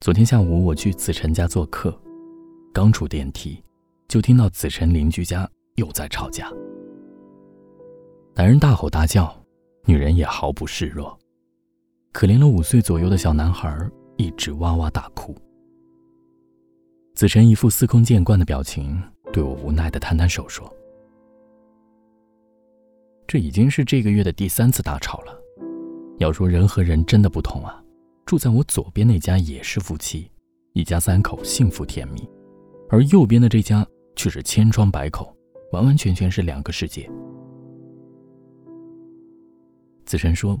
昨天下午我去子晨家做客，刚出电梯，就听到子晨邻居家又在吵架。男人大吼大叫，女人也毫不示弱。可怜了五岁左右的小男孩一直哇哇大哭。子晨一副司空见惯的表情，对我无奈的摊摊手说：“这已经是这个月的第三次大吵了。要说人和人真的不同啊，住在我左边那家也是夫妻，一家三口幸福甜蜜，而右边的这家却是千疮百孔，完完全全是两个世界。”子晨说。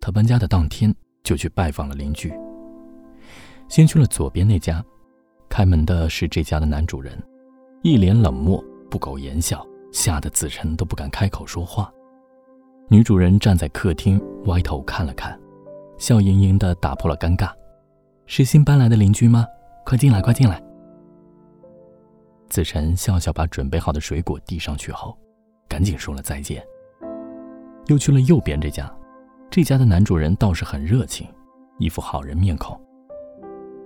他搬家的当天就去拜访了邻居。先去了左边那家，开门的是这家的男主人，一脸冷漠，不苟言笑，吓得子晨都不敢开口说话。女主人站在客厅，歪头看了看，笑盈盈的打破了尴尬：“是新搬来的邻居吗？快进来，快进来。”子晨笑笑把准备好的水果递上去后，赶紧说了再见。又去了右边这家。这家的男主人倒是很热情，一副好人面孔。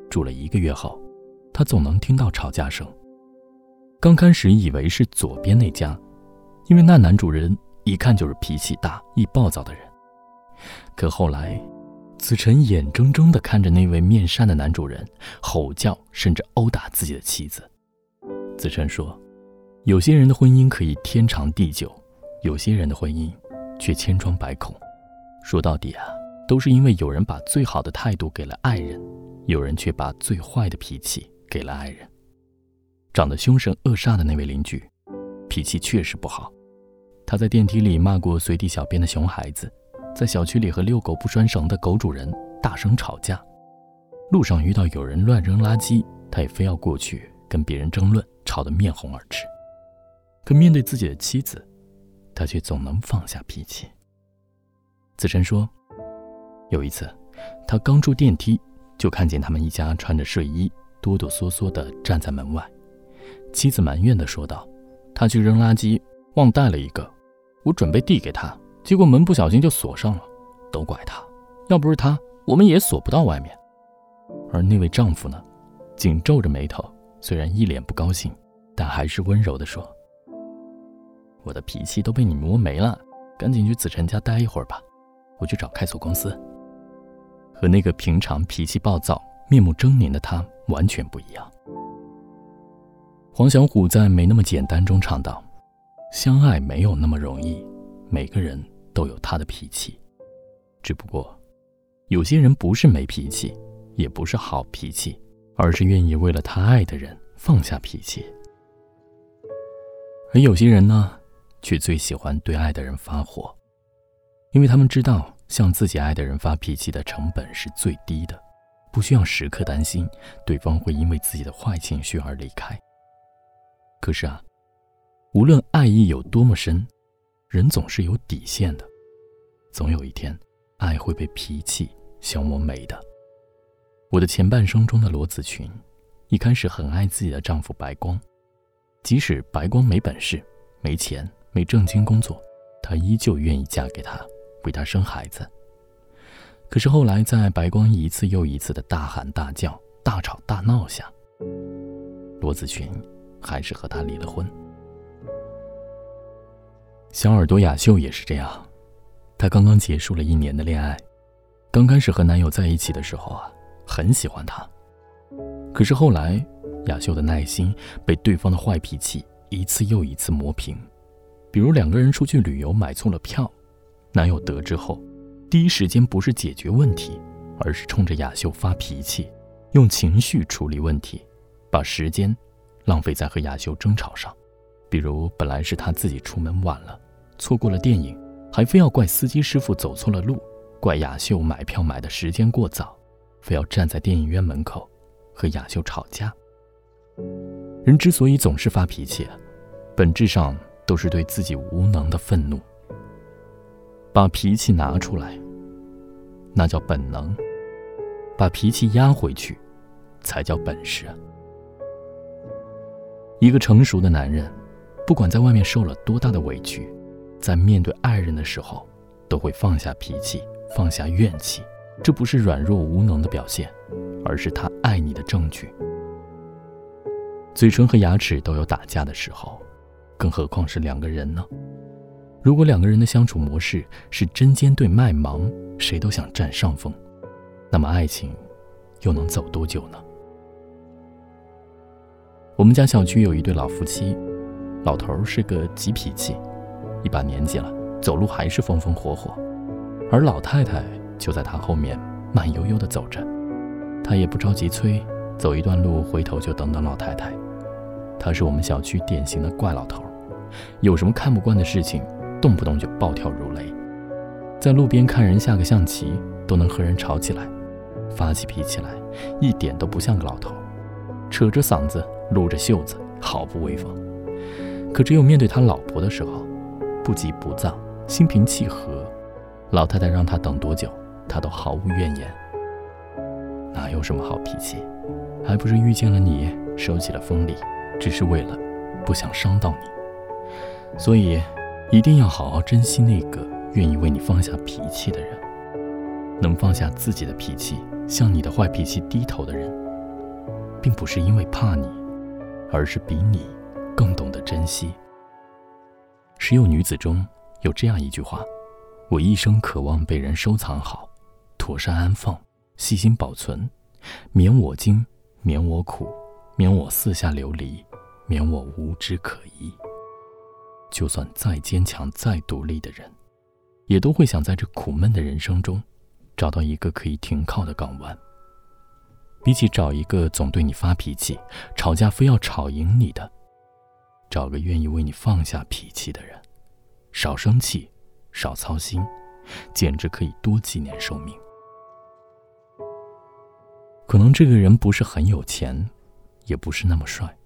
住了一个月后，他总能听到吵架声。刚开始以为是左边那家，因为那男主人一看就是脾气大、易暴躁的人。可后来，子晨眼睁睁地看着那位面善的男主人吼叫，甚至殴打自己的妻子。子晨说：“有些人的婚姻可以天长地久，有些人的婚姻却千疮百孔。”说到底啊，都是因为有人把最好的态度给了爱人，有人却把最坏的脾气给了爱人。长得凶神恶煞的那位邻居，脾气确实不好。他在电梯里骂过随地小便的熊孩子，在小区里和遛狗不拴绳的狗主人大声吵架。路上遇到有人乱扔垃圾，他也非要过去跟别人争论，吵得面红耳赤。可面对自己的妻子，他却总能放下脾气。子晨说：“有一次，他刚出电梯，就看见他们一家穿着睡衣，哆哆嗦嗦地站在门外。妻子埋怨地说道：‘他去扔垃圾，忘带了一个，我准备递给他，结果门不小心就锁上了。都怪他，要不是他，我们也锁不到外面。’而那位丈夫呢，紧皱着眉头，虽然一脸不高兴，但还是温柔地说：‘我的脾气都被你磨没了，赶紧去子晨家待一会儿吧。’”我去找开锁公司，和那个平常脾气暴躁、面目狰狞的他完全不一样。黄小琥在《没那么简单》中唱道：“相爱没有那么容易，每个人都有他的脾气，只不过，有些人不是没脾气，也不是好脾气，而是愿意为了他爱的人放下脾气。而有些人呢，却最喜欢对爱的人发火。”因为他们知道，向自己爱的人发脾气的成本是最低的，不需要时刻担心对方会因为自己的坏情绪而离开。可是啊，无论爱意有多么深，人总是有底线的，总有一天，爱会被脾气消磨没的。我的前半生中的罗子群，一开始很爱自己的丈夫白光，即使白光没本事、没钱、没正经工作，她依旧愿意嫁给他。为他生孩子。可是后来，在白光一次又一次的大喊大叫、大吵大闹下，罗子群还是和他离了婚。小耳朵雅秀也是这样，她刚刚结束了一年的恋爱，刚开始和男友在一起的时候啊，很喜欢他。可是后来，雅秀的耐心被对方的坏脾气一次又一次磨平，比如两个人出去旅游买错了票。男友得知后，第一时间不是解决问题，而是冲着雅秀发脾气，用情绪处理问题，把时间浪费在和雅秀争吵上。比如，本来是他自己出门晚了，错过了电影，还非要怪司机师傅走错了路，怪雅秀买票买的时间过早，非要站在电影院门口和雅秀吵架。人之所以总是发脾气，本质上都是对自己无能的愤怒。把脾气拿出来，那叫本能；把脾气压回去，才叫本事啊。一个成熟的男人，不管在外面受了多大的委屈，在面对爱人的时候，都会放下脾气，放下怨气。这不是软弱无能的表现，而是他爱你的证据。嘴唇和牙齿都有打架的时候，更何况是两个人呢？如果两个人的相处模式是针尖对麦芒，谁都想占上风，那么爱情又能走多久呢？我们家小区有一对老夫妻，老头是个急脾气，一把年纪了，走路还是风风火火，而老太太就在他后面慢悠悠地走着，他也不着急催，走一段路回头就等等老太太。他是我们小区典型的怪老头，有什么看不惯的事情。动不动就暴跳如雷，在路边看人下个象棋都能和人吵起来，发起脾气来一点都不像个老头，扯着嗓子撸着袖子，毫不威风。可只有面对他老婆的时候，不急不躁，心平气和，老太太让他等多久，他都毫无怨言。哪有什么好脾气，还不是遇见了你，收起了锋利，只是为了不想伤到你，所以。一定要好好珍惜那个愿意为你放下脾气的人，能放下自己的脾气，向你的坏脾气低头的人，并不是因为怕你，而是比你更懂得珍惜。十有女子中有这样一句话：“我一生渴望被人收藏好，妥善安放，细心保存，免我惊，免我苦，免我四下流离，免我无枝可依。”就算再坚强、再独立的人，也都会想在这苦闷的人生中，找到一个可以停靠的港湾。比起找一个总对你发脾气、吵架非要吵赢你的，找个愿意为你放下脾气的人，少生气、少操心，简直可以多几年寿命。可能这个人不是很有钱，也不是那么帅，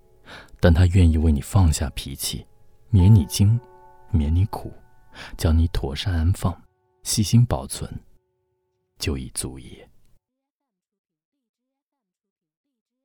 但他愿意为你放下脾气。免你惊，免你苦，将你妥善安放，细心保存，就已足矣。